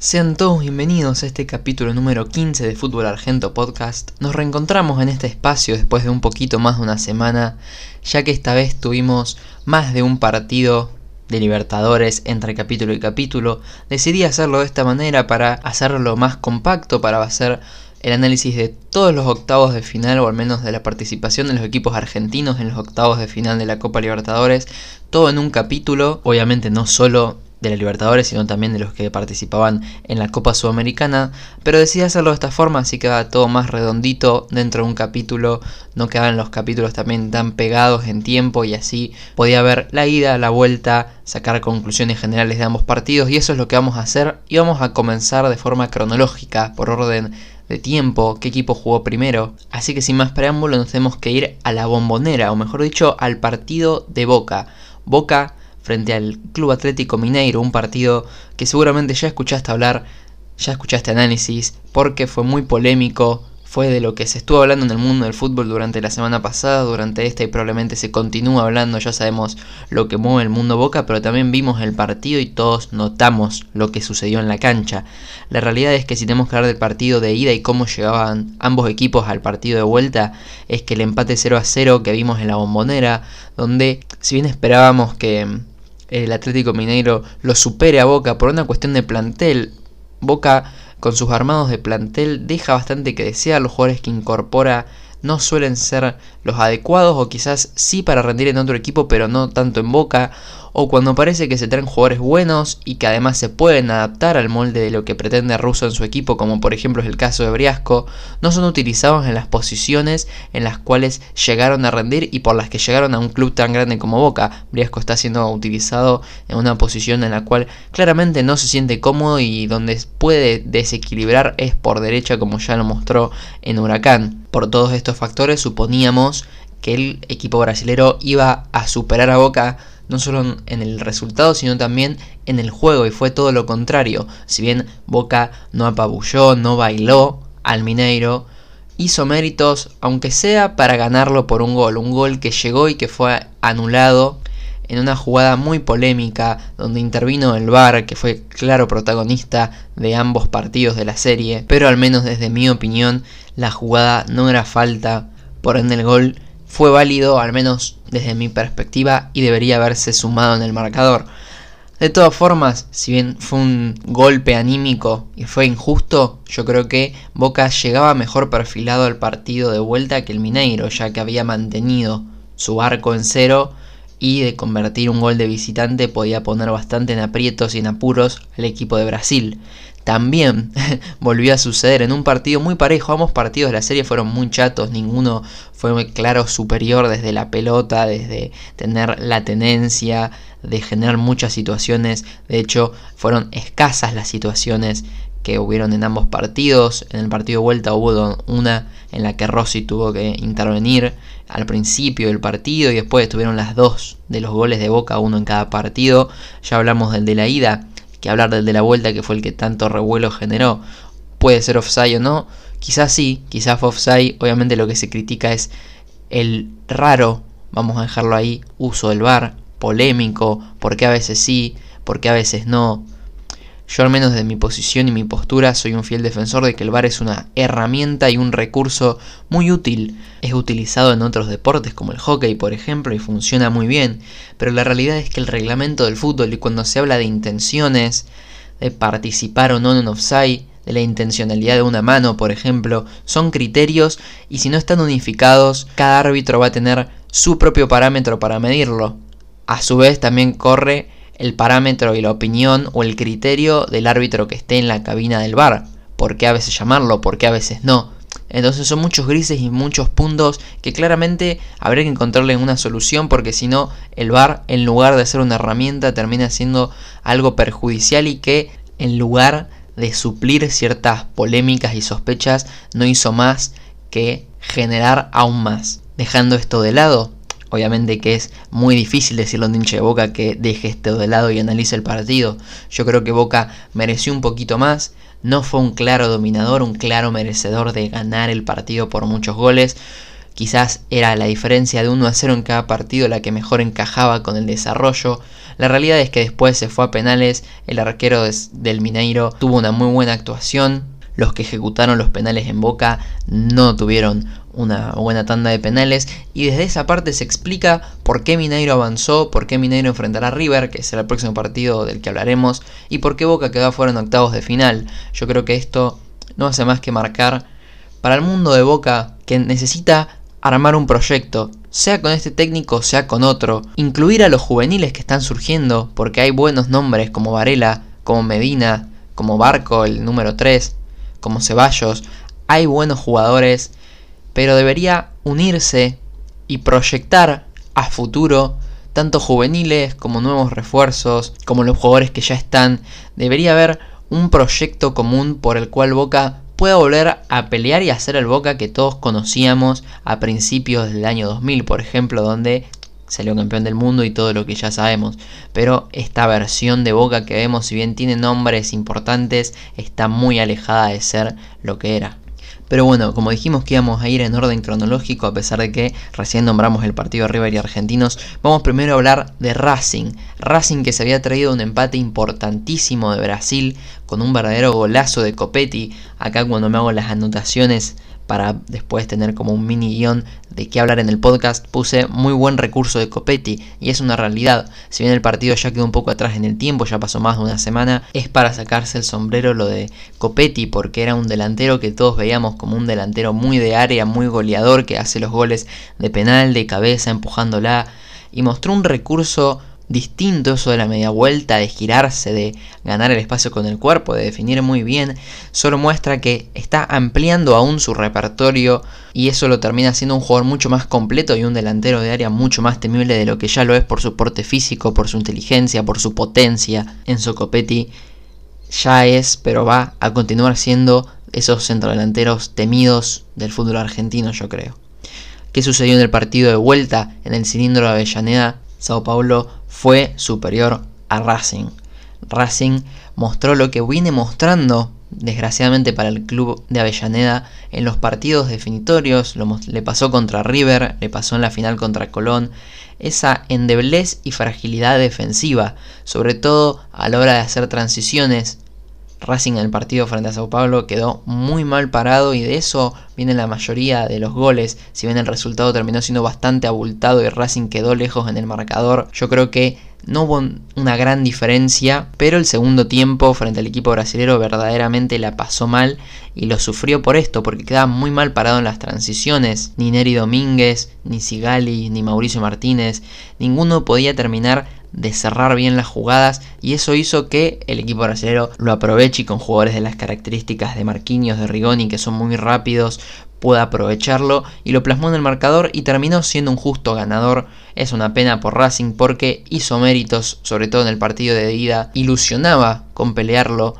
Sean todos bienvenidos a este capítulo número 15 de Fútbol Argento Podcast. Nos reencontramos en este espacio después de un poquito más de una semana, ya que esta vez tuvimos más de un partido de Libertadores entre capítulo y capítulo. Decidí hacerlo de esta manera para hacerlo más compacto, para hacer el análisis de todos los octavos de final, o al menos de la participación de los equipos argentinos en los octavos de final de la Copa Libertadores, todo en un capítulo, obviamente no solo de la Libertadores, sino también de los que participaban en la Copa Sudamericana, pero decidí hacerlo de esta forma, así quedaba todo más redondito dentro de un capítulo, no quedaban los capítulos también tan pegados en tiempo y así podía ver la ida, la vuelta, sacar conclusiones generales de ambos partidos y eso es lo que vamos a hacer y vamos a comenzar de forma cronológica, por orden de tiempo, qué equipo jugó primero. Así que sin más preámbulo nos tenemos que ir a la bombonera, o mejor dicho, al partido de Boca. Boca frente al Club Atlético Mineiro, un partido que seguramente ya escuchaste hablar, ya escuchaste análisis, porque fue muy polémico, fue de lo que se estuvo hablando en el mundo del fútbol durante la semana pasada, durante esta y probablemente se continúa hablando, ya sabemos lo que mueve el mundo Boca, pero también vimos el partido y todos notamos lo que sucedió en la cancha. La realidad es que si tenemos que hablar del partido de ida y cómo llegaban ambos equipos al partido de vuelta, es que el empate 0 a 0 que vimos en la bombonera, donde si bien esperábamos que el Atlético Mineiro lo supere a Boca por una cuestión de plantel. Boca con sus armados de plantel deja bastante que desear los jugadores que incorpora no suelen ser los adecuados o quizás sí para rendir en otro equipo pero no tanto en Boca o cuando parece que se traen jugadores buenos y que además se pueden adaptar al molde de lo que pretende Russo en su equipo, como por ejemplo es el caso de Briasco, no son utilizados en las posiciones en las cuales llegaron a rendir y por las que llegaron a un club tan grande como Boca. Briasco está siendo utilizado en una posición en la cual claramente no se siente cómodo y donde puede desequilibrar es por derecha como ya lo mostró en Huracán. Por todos estos factores suponíamos que el equipo brasilero iba a superar a Boca no solo en el resultado, sino también en el juego, y fue todo lo contrario. Si bien Boca no apabulló, no bailó al Mineiro, hizo méritos, aunque sea para ganarlo por un gol, un gol que llegó y que fue anulado en una jugada muy polémica donde intervino el VAR, que fue claro protagonista de ambos partidos de la serie, pero al menos desde mi opinión la jugada no era falta, por ende el gol fue válido, al menos desde mi perspectiva, y debería haberse sumado en el marcador. De todas formas, si bien fue un golpe anímico y fue injusto, yo creo que Boca llegaba mejor perfilado al partido de vuelta que el Mineiro, ya que había mantenido su arco en cero y de convertir un gol de visitante podía poner bastante en aprietos y en apuros al equipo de Brasil también volvió a suceder en un partido muy parejo. Ambos partidos de la serie fueron muy chatos, ninguno fue muy claro superior desde la pelota, desde tener la tenencia, de generar muchas situaciones. De hecho, fueron escasas las situaciones que hubieron en ambos partidos. En el partido de vuelta hubo una en la que Rossi tuvo que intervenir al principio del partido y después estuvieron las dos de los goles de Boca, uno en cada partido. Ya hablamos del de la ida que hablar del de la vuelta, que fue el que tanto revuelo generó. Puede ser offside o no, quizás sí, quizás fue offside. Obviamente lo que se critica es el raro, vamos a dejarlo ahí, uso del bar, polémico, porque a veces sí, porque a veces no. Yo al menos de mi posición y mi postura soy un fiel defensor de que el VAR es una herramienta y un recurso muy útil. Es utilizado en otros deportes como el hockey por ejemplo y funciona muy bien, pero la realidad es que el reglamento del fútbol y cuando se habla de intenciones, de participar o no en offside, de la intencionalidad de una mano por ejemplo, son criterios y si no están unificados, cada árbitro va a tener su propio parámetro para medirlo. A su vez también corre el parámetro y la opinión o el criterio del árbitro que esté en la cabina del bar. ¿Por qué a veces llamarlo? ¿Por qué a veces no? Entonces son muchos grises y muchos puntos que claramente habría que encontrarle una solución porque si no el bar en lugar de ser una herramienta termina siendo algo perjudicial y que en lugar de suplir ciertas polémicas y sospechas no hizo más que generar aún más. Dejando esto de lado, Obviamente que es muy difícil decirle a un hincha de Boca que deje esto de lado y analice el partido. Yo creo que Boca mereció un poquito más. No fue un claro dominador, un claro merecedor de ganar el partido por muchos goles. Quizás era la diferencia de 1 a 0 en cada partido la que mejor encajaba con el desarrollo. La realidad es que después se fue a penales, el arquero del Mineiro tuvo una muy buena actuación, los que ejecutaron los penales en Boca no tuvieron una buena tanda de penales y desde esa parte se explica por qué Mineiro avanzó, por qué Mineiro enfrentará a River, que será el próximo partido del que hablaremos, y por qué Boca quedó afuera en octavos de final. Yo creo que esto no hace más que marcar para el mundo de Boca que necesita armar un proyecto, sea con este técnico, sea con otro, incluir a los juveniles que están surgiendo, porque hay buenos nombres como Varela, como Medina, como Barco, el número 3, como Ceballos, hay buenos jugadores, pero debería unirse y proyectar a futuro tanto juveniles como nuevos refuerzos, como los jugadores que ya están. Debería haber un proyecto común por el cual Boca pueda volver a pelear y hacer el Boca que todos conocíamos a principios del año 2000, por ejemplo, donde salió campeón del mundo y todo lo que ya sabemos. Pero esta versión de Boca que vemos, si bien tiene nombres importantes, está muy alejada de ser lo que era. Pero bueno, como dijimos que íbamos a ir en orden cronológico, a pesar de que recién nombramos el partido de River y Argentinos, vamos primero a hablar de Racing. Racing que se había traído un empate importantísimo de Brasil con un verdadero golazo de Copetti. Acá cuando me hago las anotaciones para después tener como un mini guion de qué hablar en el podcast, puse muy buen recurso de Copetti y es una realidad. Si bien el partido ya quedó un poco atrás en el tiempo, ya pasó más de una semana, es para sacarse el sombrero lo de Copetti porque era un delantero que todos veíamos como un delantero muy de área, muy goleador, que hace los goles de penal, de cabeza, empujándola y mostró un recurso distinto eso de la media vuelta, de girarse, de ganar el espacio con el cuerpo, de definir muy bien, solo muestra que está ampliando aún su repertorio y eso lo termina siendo un jugador mucho más completo y un delantero de área mucho más temible de lo que ya lo es por su porte físico, por su inteligencia, por su potencia. en Copetti ya es, pero va a continuar siendo esos centrodelanteros temidos del fútbol argentino, yo creo. ¿Qué sucedió en el partido de vuelta en el cilindro de Avellaneda? Sao Paulo fue superior a Racing. Racing mostró lo que viene mostrando, desgraciadamente para el club de Avellaneda, en los partidos definitorios, le pasó contra River, le pasó en la final contra Colón, esa endeblez y fragilidad defensiva, sobre todo a la hora de hacer transiciones, Racing en el partido frente a Sao Paulo quedó muy mal parado y de eso viene la mayoría de los goles. Si bien el resultado terminó siendo bastante abultado y Racing quedó lejos en el marcador, yo creo que no hubo una gran diferencia, pero el segundo tiempo frente al equipo brasilero verdaderamente la pasó mal y lo sufrió por esto, porque quedaba muy mal parado en las transiciones. Ni Neri Domínguez, ni Sigali, ni Mauricio Martínez, ninguno podía terminar de cerrar bien las jugadas y eso hizo que el equipo brasileño lo aproveche y con jugadores de las características de Marquinhos, de Rigoni que son muy rápidos, pueda aprovecharlo y lo plasmó en el marcador y terminó siendo un justo ganador. Es una pena por Racing porque hizo méritos, sobre todo en el partido de ida, ilusionaba con pelearlo.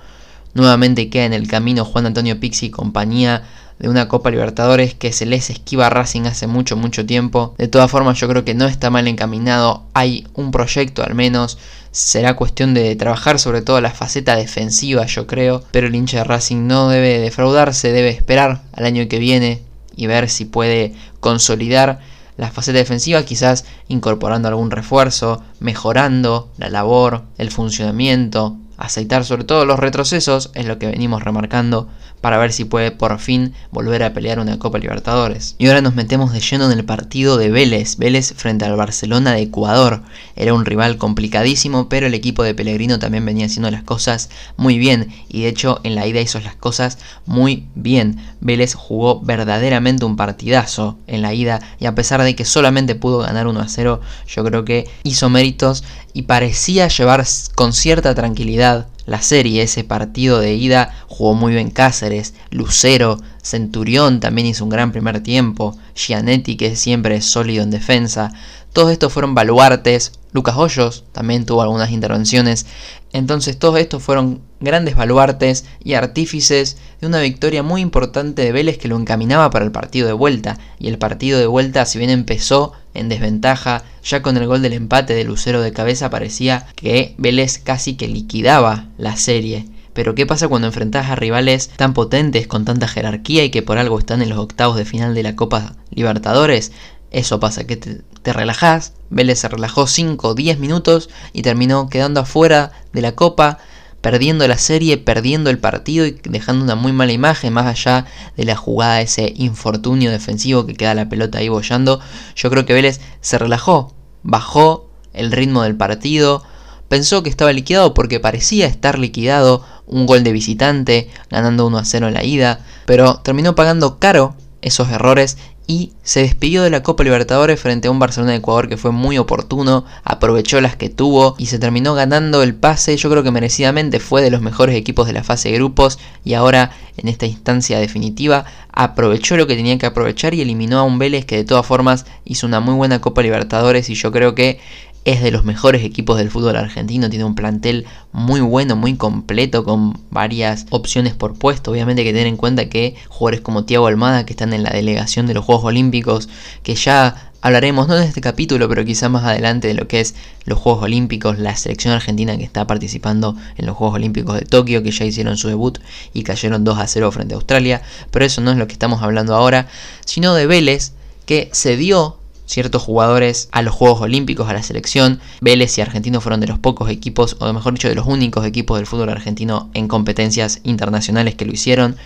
Nuevamente queda en el camino Juan Antonio Pixi y compañía de una Copa Libertadores que se les esquiva a Racing hace mucho, mucho tiempo. De todas formas, yo creo que no está mal encaminado. Hay un proyecto al menos. Será cuestión de trabajar sobre todo la faceta defensiva, yo creo. Pero el hincha de Racing no debe defraudarse, debe esperar al año que viene y ver si puede consolidar la faceta defensiva, quizás incorporando algún refuerzo, mejorando la labor, el funcionamiento, aceitar sobre todo los retrocesos, es lo que venimos remarcando para ver si puede por fin volver a pelear una Copa Libertadores. Y ahora nos metemos de lleno en el partido de Vélez, Vélez frente al Barcelona de Ecuador. Era un rival complicadísimo, pero el equipo de Pellegrino también venía haciendo las cosas muy bien y de hecho en la ida hizo las cosas muy bien. Vélez jugó verdaderamente un partidazo en la ida y a pesar de que solamente pudo ganar 1 a 0, yo creo que hizo méritos y parecía llevar con cierta tranquilidad la serie, ese partido de ida jugó muy bien Cáceres, Lucero, Centurión también hizo un gran primer tiempo, Gianetti que siempre es sólido en defensa, todos estos fueron baluartes, Lucas Hoyos también tuvo algunas intervenciones, entonces todos estos fueron grandes baluartes y artífices de una victoria muy importante de Vélez que lo encaminaba para el partido de vuelta, y el partido de vuelta si bien empezó en desventaja, ya con el gol del empate de Lucero de cabeza parecía que Vélez casi que liquidaba la serie. Pero ¿qué pasa cuando enfrentás a rivales tan potentes, con tanta jerarquía y que por algo están en los octavos de final de la Copa Libertadores? Eso pasa, que te, te relajás. Vélez se relajó 5 o 10 minutos y terminó quedando afuera de la copa, perdiendo la serie, perdiendo el partido y dejando una muy mala imagen, más allá de la jugada, ese infortunio defensivo que queda la pelota ahí bollando. Yo creo que Vélez se relajó, bajó el ritmo del partido, pensó que estaba liquidado porque parecía estar liquidado, un gol de visitante, ganando 1 a 0 en la ida, pero terminó pagando caro esos errores y se despidió de la Copa Libertadores frente a un Barcelona de Ecuador que fue muy oportuno, aprovechó las que tuvo y se terminó ganando el pase, yo creo que merecidamente fue de los mejores equipos de la fase de grupos y ahora en esta instancia definitiva aprovechó lo que tenía que aprovechar y eliminó a un Vélez que de todas formas hizo una muy buena Copa Libertadores y yo creo que es de los mejores equipos del fútbol argentino, tiene un plantel muy bueno, muy completo, con varias opciones por puesto. Obviamente que tener en cuenta que jugadores como Thiago Almada, que están en la delegación de los Juegos Olímpicos, que ya hablaremos, no en este capítulo, pero quizá más adelante de lo que es los Juegos Olímpicos, la selección argentina que está participando en los Juegos Olímpicos de Tokio, que ya hicieron su debut y cayeron 2 a 0 frente a Australia. Pero eso no es lo que estamos hablando ahora, sino de Vélez, que se dio ciertos jugadores a los Juegos Olímpicos, a la selección. Vélez y Argentino fueron de los pocos equipos, o mejor dicho, de los únicos equipos del fútbol argentino en competencias internacionales que lo hicieron.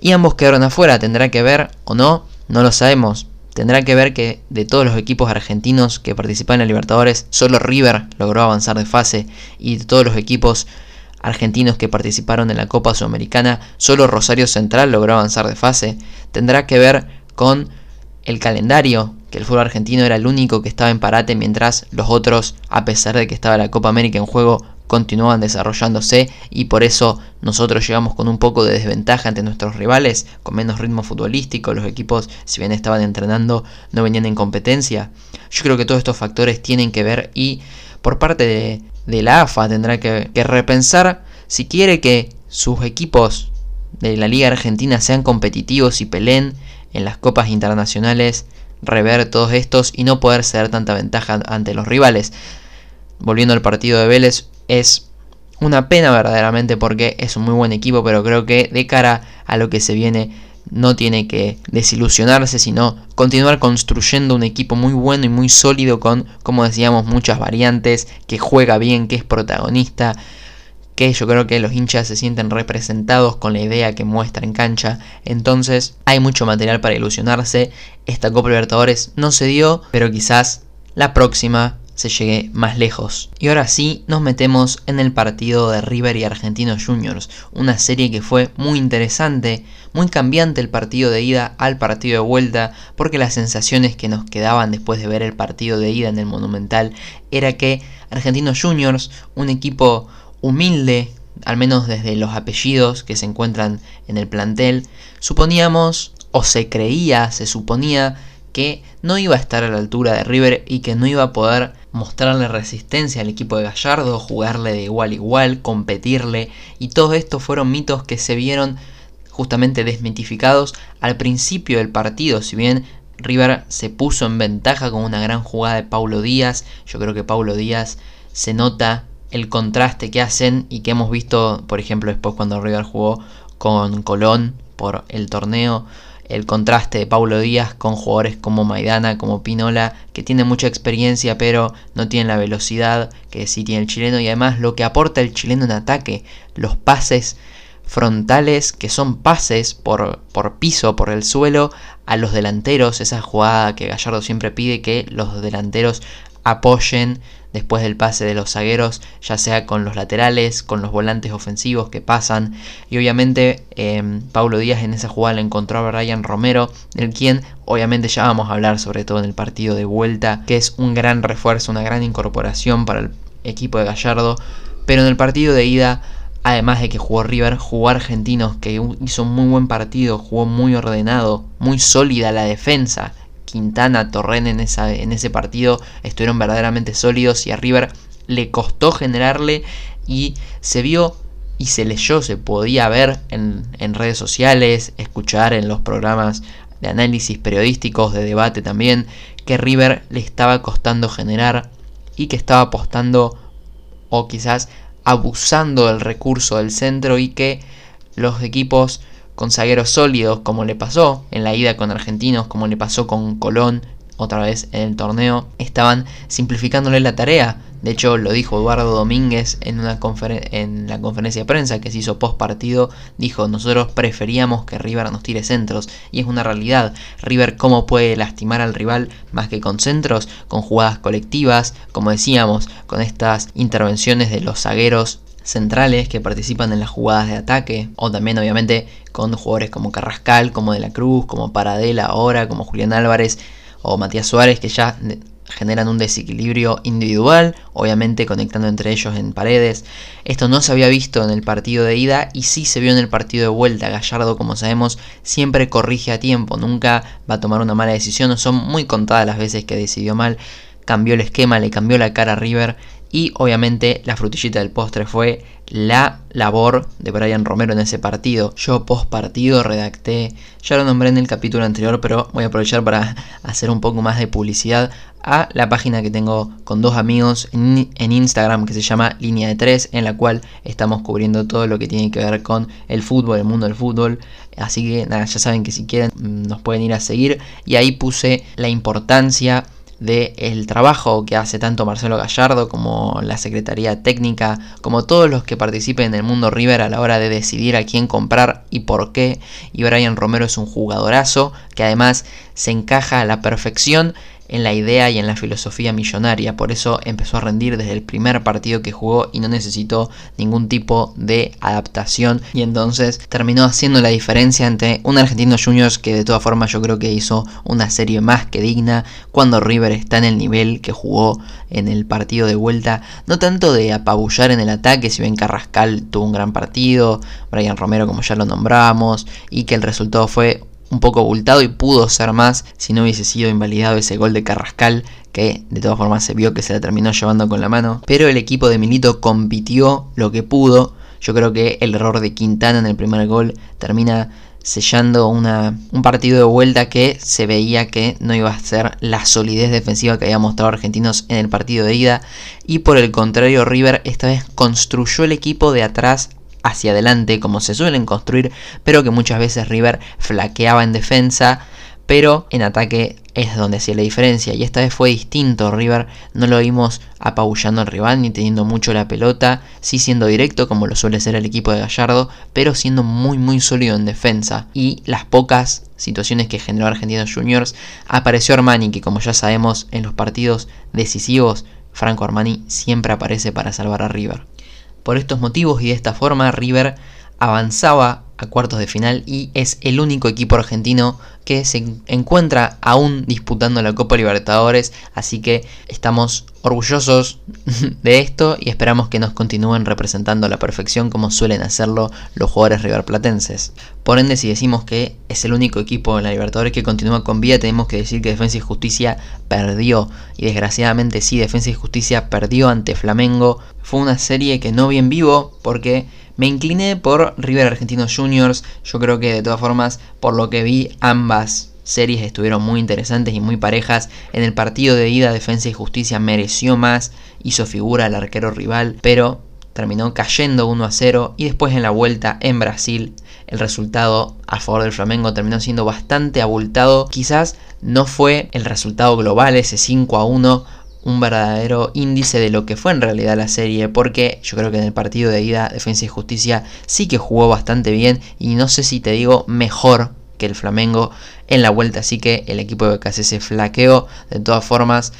Y ambos quedaron afuera, tendrá que ver o no, no lo sabemos. Tendrá que ver que de todos los equipos argentinos que participan en la Libertadores, solo River logró avanzar de fase y de todos los equipos argentinos que participaron en la Copa Sudamericana, solo Rosario Central logró avanzar de fase. Tendrá que ver con el calendario, que el fútbol argentino era el único que estaba en parate mientras los otros, a pesar de que estaba la Copa América en juego, continuaban desarrollándose y por eso nosotros llegamos con un poco de desventaja ante nuestros rivales, con menos ritmo futbolístico, los equipos si bien estaban entrenando no venían en competencia. Yo creo que todos estos factores tienen que ver y por parte de, la AFA tendrá que, que repensar si quiere que sus equipos de la Liga Argentina sean competitivos y peleen en las copas internacionales rever todos estos y no poder ceder tanta ventaja ante los rivales. Volviendo al partido de Vélez, es una pena verdaderamente porque es un muy buen equipo, pero creo que de cara a lo que se viene no tiene que desilusionarse, sino continuar construyendo un equipo muy bueno y muy sólido con, como decíamos, muchas variantes, que juega bien, que es protagonista, que yo creo que los hinchas se sienten representados con la idea que muestra en cancha. Entonces hay mucho material para ilusionarse. Esta Copa Libertadores no se dio, pero quizás la próxima se llegue más lejos. Y ahora sí, nos metemos en el partido de River y Argentinos Juniors, una serie que fue muy interesante, muy cambiante el partido de ida al partido de vuelta, porque las sensaciones que nos quedaban después de ver el partido de ida en el Monumental era que Argentinos Juniors, un equipo humilde, al menos desde los apellidos que se encuentran en el plantel, suponíamos, o se creía, se suponía, que no iba a estar a la altura de River y que no iba a poder mostrarle resistencia al equipo de Gallardo, jugarle de igual a igual, competirle, y todos estos fueron mitos que se vieron justamente desmitificados al principio del partido, si bien River se puso en ventaja con una gran jugada de Paulo Díaz, yo creo que Paulo Díaz se nota el contraste que hacen y que hemos visto, por ejemplo, después cuando River jugó con Colón por el torneo, el contraste de Paulo Díaz con jugadores como Maidana, como Pinola, que tienen mucha experiencia pero no tienen la velocidad que sí tiene el chileno y además lo que aporta el chileno en ataque, los pases frontales que son pases por, por piso, por el suelo a los delanteros, esa jugada que Gallardo siempre pide que los delanteros apoyen después del pase de los zagueros, ya sea con los laterales, con los volantes ofensivos que pasan. Y obviamente eh, Paulo Díaz en esa jugada le encontró a Brian Romero, del quien obviamente ya vamos a hablar sobre todo en el partido de vuelta, que es un gran refuerzo, una gran incorporación para el equipo de Gallardo. Pero en el partido de ida Además de que jugó River, jugó Argentinos, que hizo un muy buen partido, jugó muy ordenado, muy sólida la defensa. Quintana, Torren en, esa, en ese partido estuvieron verdaderamente sólidos y a River le costó generarle y se vio y se leyó, se podía ver en, en redes sociales, escuchar en los programas de análisis periodísticos, de debate también, que River le estaba costando generar y que estaba apostando o quizás abusando del recurso del centro y que los equipos con zagueros sólidos, como le pasó en la ida con Argentinos, como le pasó con Colón, otra vez en el torneo, estaban simplificándole la tarea. De hecho, lo dijo Eduardo Domínguez en, la conferencia de prensa que se hizo post partido. Dijo, nosotros preferíamos que River nos tire centros. Y es una realidad. River cómo puede lastimar al rival más que con centros, con jugadas colectivas, como decíamos, con estas intervenciones de los zagueros centrales que participan en las jugadas de ataque, o también obviamente con jugadores como Carrascal, como De la Cruz, como Paradela ahora, como Julián Álvarez o Matías Suárez, que ya generan un desequilibrio individual, obviamente conectando entre ellos en paredes. Esto no se había visto en el partido de ida y sí se vio en el partido de vuelta. Gallardo, como sabemos, siempre corrige a tiempo, nunca va a tomar una mala decisión, son muy contadas las veces que decidió mal, cambió el esquema, le cambió la cara a River y obviamente la frutillita del postre fue la labor de Brian Romero en ese partido. Yo post partido redacté, ya lo nombré en el capítulo anterior, pero voy a aprovechar para hacer un poco más de publicidad a la página que tengo con dos amigos en, Instagram que se llama Línea de Tres, en la cual estamos cubriendo todo lo que tiene que ver con el fútbol, el mundo del fútbol. Así que nada, ya saben que si quieren mm, nos pueden ir a seguir. Y ahí puse la importancia del trabajo que hace tanto Marcelo Gallardo como la Secretaría Técnica, como todos los que participen en el mundo River a la hora de decidir a quién comprar y por qué. Y Brian Romero es un jugadorazo que además se encaja a la perfección en la idea y en la filosofía millonaria. Por eso empezó a rendir desde el primer partido que jugó y no necesitó ningún tipo de adaptación. Y entonces terminó haciendo la diferencia entre un argentino juniors que de todas formas yo creo que hizo una serie más que digna cuando River está en el nivel que jugó en el partido de vuelta. No tanto de apabullar en el ataque, si bien Carrascal tuvo un gran partido, Brian Romero como ya lo nombramos, y que el resultado fue un poco abultado y pudo ser más si no hubiese sido invalidado ese gol de Carrascal que de todas formas se vio que se la terminó llevando con la mano. Pero el equipo de Milito compitió lo que pudo. Yo creo que el error de Quintana en el primer gol termina sellando una, un partido de vuelta que se veía que no iba a ser la solidez defensiva que había mostrado Argentinos en el partido de ida. Y por el contrario, River esta vez construyó el equipo de atrás hacia adelante como se suelen construir, pero que muchas veces River flaqueaba en defensa, pero en ataque es donde hacía la diferencia. Y esta vez fue distinto. River no lo vimos apabullando al rival ni teniendo mucho la pelota, sí siendo directo como lo suele ser el equipo de Gallardo, pero siendo muy muy sólido en defensa. Y las pocas situaciones que generó Argentinos Juniors, apareció Armani, que como ya sabemos en los partidos decisivos, Franco Armani siempre aparece para salvar a River. Por estos motivos y de esta forma River avanzaba a cuartos de final y es el único equipo argentino que se encuentra aún disputando la Copa Libertadores, así que estamos orgullosos de esto y esperamos que nos continúen representando a la perfección como suelen hacerlo los jugadores riverplatenses. Por ende, si decimos que es el único equipo en la Libertadores que continúa con vida, tenemos que decir que Defensa y Justicia perdió y desgraciadamente sí, Defensa y Justicia perdió ante Flamengo. Fue una serie que no vi en vivo porque me incliné por River Argentinos Juniors. Yo creo que de todas formas, por lo que vi, ambas series estuvieron muy interesantes y muy parejas. En el partido de ida, Defensa y Justicia mereció más, hizo figura al arquero rival, pero terminó cayendo 1 a 0. Y después en la vuelta en Brasil, el resultado a favor del Flamengo terminó siendo bastante abultado. Quizás no fue el resultado global, ese 5 a 1 un verdadero índice de lo que fue en realidad la serie, porque yo creo que en el partido de ida Defensa y Justicia sí que jugó bastante bien y no sé si te digo mejor que el Flamengo en la vuelta, así que el equipo de BKC se flaqueó de todas formas.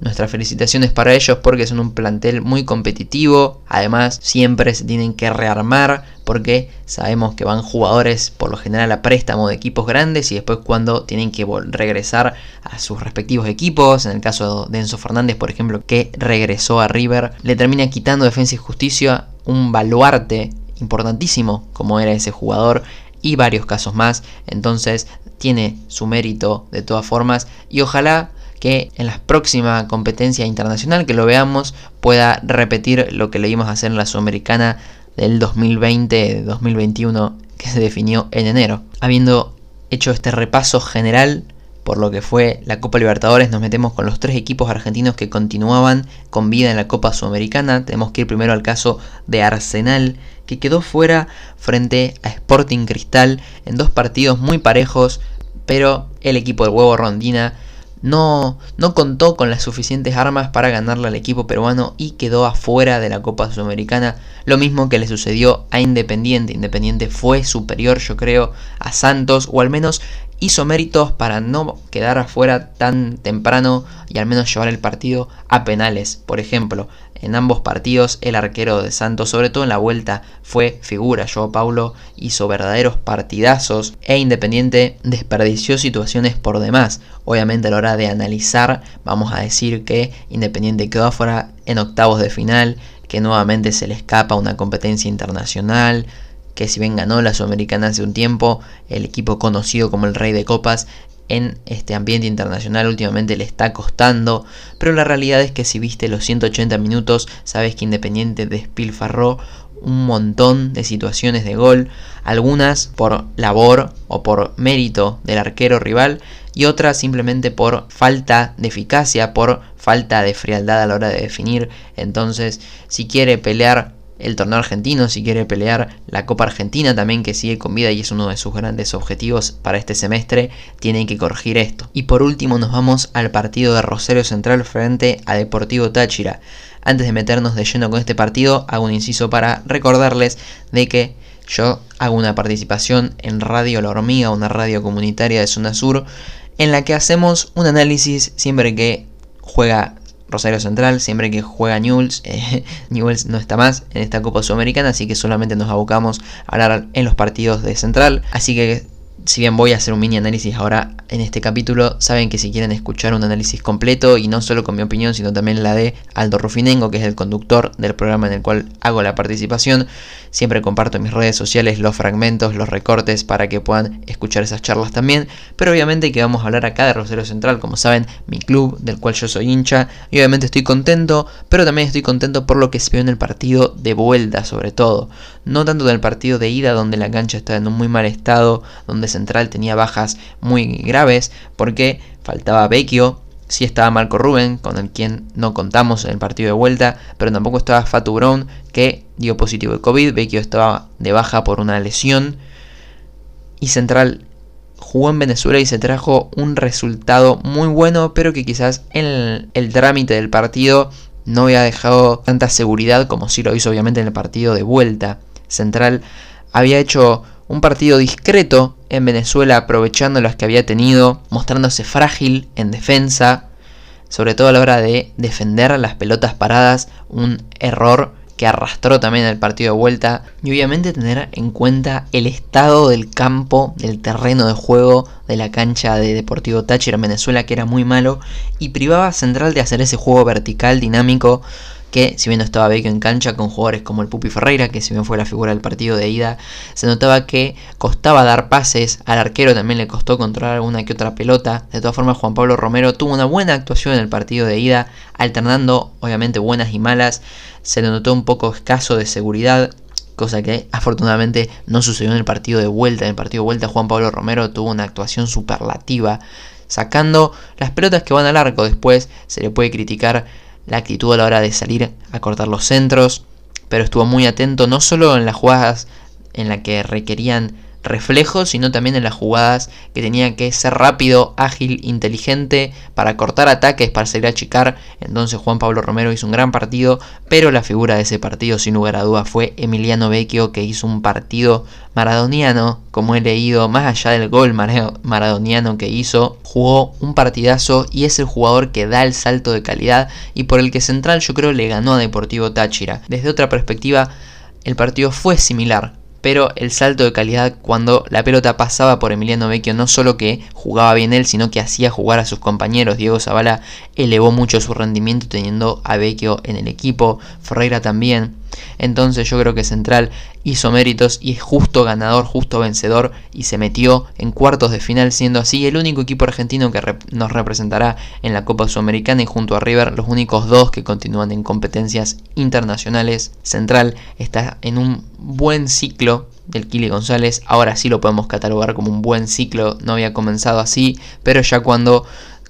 Nuestras felicitaciones para ellos porque son un plantel muy competitivo. Además, siempre se tienen que rearmar porque sabemos que van jugadores por lo general a préstamo de equipos grandes y después cuando tienen que regresar a sus respectivos equipos, en el caso de Enzo Fernández, por ejemplo, que regresó a River, le termina quitando defensa y justicia un baluarte importantísimo como era ese jugador y varios casos más. Entonces tiene su mérito de todas formas y ojalá que en la próxima competencia internacional que lo veamos pueda repetir lo que le vimos hacer en la Sudamericana del 2020-2021 que se definió en enero. Habiendo hecho este repaso general por lo que fue la Copa Libertadores, nos metemos con los tres equipos argentinos que continuaban con vida en la Copa Sudamericana. Tenemos que ir primero al caso de Arsenal, que quedó fuera frente a Sporting Cristal en dos partidos muy parejos, pero el equipo de huevo Rondina no, no contó con las suficientes armas para ganarle al equipo peruano y quedó afuera de la Copa Sudamericana. Lo mismo que le sucedió a Independiente. Independiente fue superior, yo creo, a Santos, o al menos hizo méritos para no quedar afuera tan temprano y al menos llevar el partido a penales. Por ejemplo, en ambos partidos el arquero de Santos, sobre todo en la vuelta, fue figura. Joao Paulo hizo verdaderos partidazos e Independiente desperdició situaciones por demás. Obviamente a la hora de analizar vamos a decir que Independiente quedó afuera en octavos de final, que nuevamente se le escapa una competencia internacional, que si bien ganó la Sudamericana hace un tiempo, el equipo conocido como el Rey de Copas en este ambiente internacional últimamente le está costando, pero la realidad es que si viste los 180 minutos, sabes que Independiente despilfarró un montón de situaciones de gol, algunas por labor o por mérito del arquero rival y otras simplemente por falta de eficacia, por falta de frialdad a la hora de definir. Entonces, si quiere pelear el torneo argentino, si quiere pelear la Copa Argentina también que sigue con vida y es uno de sus grandes objetivos para este semestre, tiene que corregir esto. Y por último nos vamos al partido de Rosario Central frente a Deportivo Táchira. Antes de meternos de lleno con este partido, hago un inciso para recordarles de que yo hago una participación en Radio La Hormiga, una radio comunitaria de Zona Sur, en la que hacemos un análisis siempre que juega Rosario Central, siempre que juega Newells, eh, Newells no está más en esta Copa Sudamericana, así que solamente nos abocamos a hablar en los partidos de Central. Así que si bien voy a hacer un mini análisis ahora en este capítulo, saben que si quieren escuchar un análisis completo y no solo con mi opinión, sino también la de Aldo Rufinengo, que es el conductor del programa en el cual hago la participación, siempre comparto en mis redes sociales los fragmentos, los recortes para que puedan escuchar esas charlas también. Pero obviamente que vamos a hablar acá de Rosario Central, como saben, mi club del cual yo soy hincha. Y obviamente estoy contento, pero también estoy contento por lo que se vio en el partido de vuelta, sobre todo. No tanto en el partido de ida, donde la cancha estaba en un muy mal estado, donde Central tenía bajas muy graves porque faltaba Vecchio, sí estaba Marco Rubén, con el quien no contamos en el partido de vuelta, pero tampoco estaba Fatu Brown, que dio positivo de COVID, Vecchio estaba de baja por una lesión, y Central jugó en Venezuela y se trajo un resultado muy bueno, pero que quizás en el, el trámite del partido no había dejado tanta seguridad como sí lo hizo obviamente en el partido de vuelta. Central había hecho un partido discreto en Venezuela aprovechando las que había tenido, mostrándose frágil en defensa, sobre todo a la hora de defender las pelotas paradas, un error que arrastró también el partido de vuelta y obviamente tener en cuenta el estado del campo, del terreno de juego de la cancha de Deportivo Táchira en Venezuela que era muy malo y privaba a Central de hacer ese juego vertical dinámico que si bien no estaba Vecchio en cancha con jugadores como el Pupi Ferreira, que si bien fue la figura del partido de ida, se notaba que costaba dar pases, al arquero también le costó controlar alguna que otra pelota. De todas formas, Juan Pablo Romero tuvo una buena actuación en el partido de ida, alternando obviamente buenas y malas. Se le notó un poco escaso de seguridad, cosa que afortunadamente no sucedió en el partido de vuelta. En el partido de vuelta Juan Pablo Romero tuvo una actuación superlativa, sacando las pelotas que van al arco. Después se le puede criticar la actitud a la hora de salir a cortar los centros, pero estuvo muy atento no solo en las jugadas en las que requerían reflejos, sino también en las jugadas que tenía que ser rápido, ágil, inteligente para cortar ataques, para salir a achicar. Entonces Juan Pablo Romero hizo un gran partido, pero la figura de ese partido sin lugar a dudas fue Emiliano Vecchio que hizo un partido maradoniano, como he leído, más allá del gol maradoniano que hizo, jugó un partidazo y es el jugador que da el salto de calidad y por el que Central yo creo le ganó a Deportivo Táchira. Desde otra perspectiva, el partido fue similar, pero el salto de calidad cuando la pelota pasaba por Emiliano Vecchio no solo que jugaba bien él, sino que hacía jugar a sus compañeros. Diego Zavala elevó mucho su rendimiento teniendo a Vecchio en el equipo, Ferreira también. Entonces yo creo que Central hizo méritos y es justo ganador, justo vencedor y se metió en cuartos de final siendo así el único equipo argentino que nos representará en la Copa Sudamericana y junto a River los únicos dos que continúan en competencias internacionales. Central está en un buen ciclo del Kili González, ahora sí lo podemos catalogar como un buen ciclo, no había comenzado así, pero ya cuando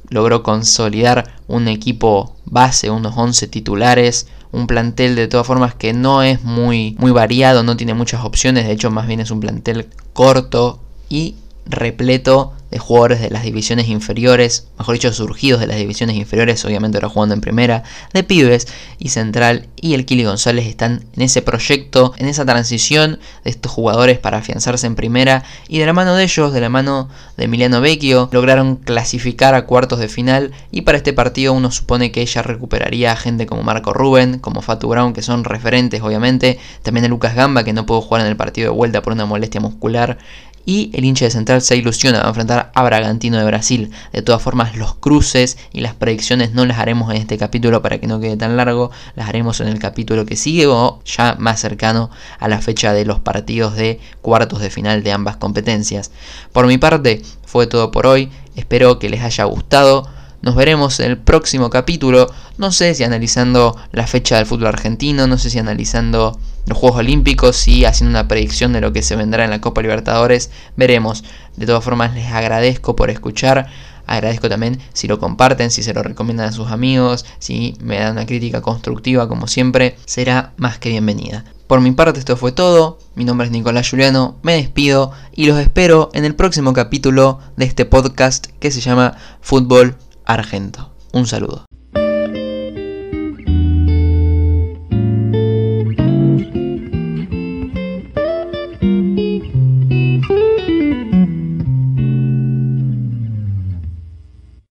logró consolidar un equipo base, unos 11 titulares, un plantel de todas formas que no es muy, muy variado, no tiene muchas opciones, de hecho más bien es un plantel corto y repleto de jugadores de las divisiones inferiores, mejor dicho, surgidos de las divisiones inferiores, obviamente ahora jugando en primera, de pibes y central y el Kili González están en ese proyecto, en esa transición de estos jugadores para afianzarse en primera y de la mano de ellos, de la mano de Emiliano Vecchio, lograron clasificar a cuartos de final y para este partido uno supone que ella recuperaría a gente como Marco Rubén, como Fatu Brown, que son referentes obviamente, también a Lucas Gamba, que no pudo jugar en el partido de vuelta por una molestia muscular y el hincha de Central se ilusiona a enfrentar a Bragantino de Brasil. De todas formas, los cruces y las predicciones no las haremos en este capítulo para que no quede tan largo, las haremos en el capítulo que sigue o ya más cercano a la fecha de los partidos de cuartos de final de ambas competencias. Por mi parte, fue todo por hoy, espero que les haya gustado. Nos veremos en el próximo capítulo, no sé si analizando la fecha del fútbol argentino, no sé si analizando los Juegos Olímpicos y haciendo una predicción de lo que se vendrá en la Copa Libertadores. Veremos. De todas formas, les agradezco por escuchar. Agradezco también si lo comparten, si se lo recomiendan a sus amigos, si me dan una crítica constructiva, como siempre, será más que bienvenida. Por mi parte esto fue todo, mi nombre es Nicolás Juliano, me despido y los espero en el próximo capítulo de este podcast que se llama Fútbol Argento. Un saludo.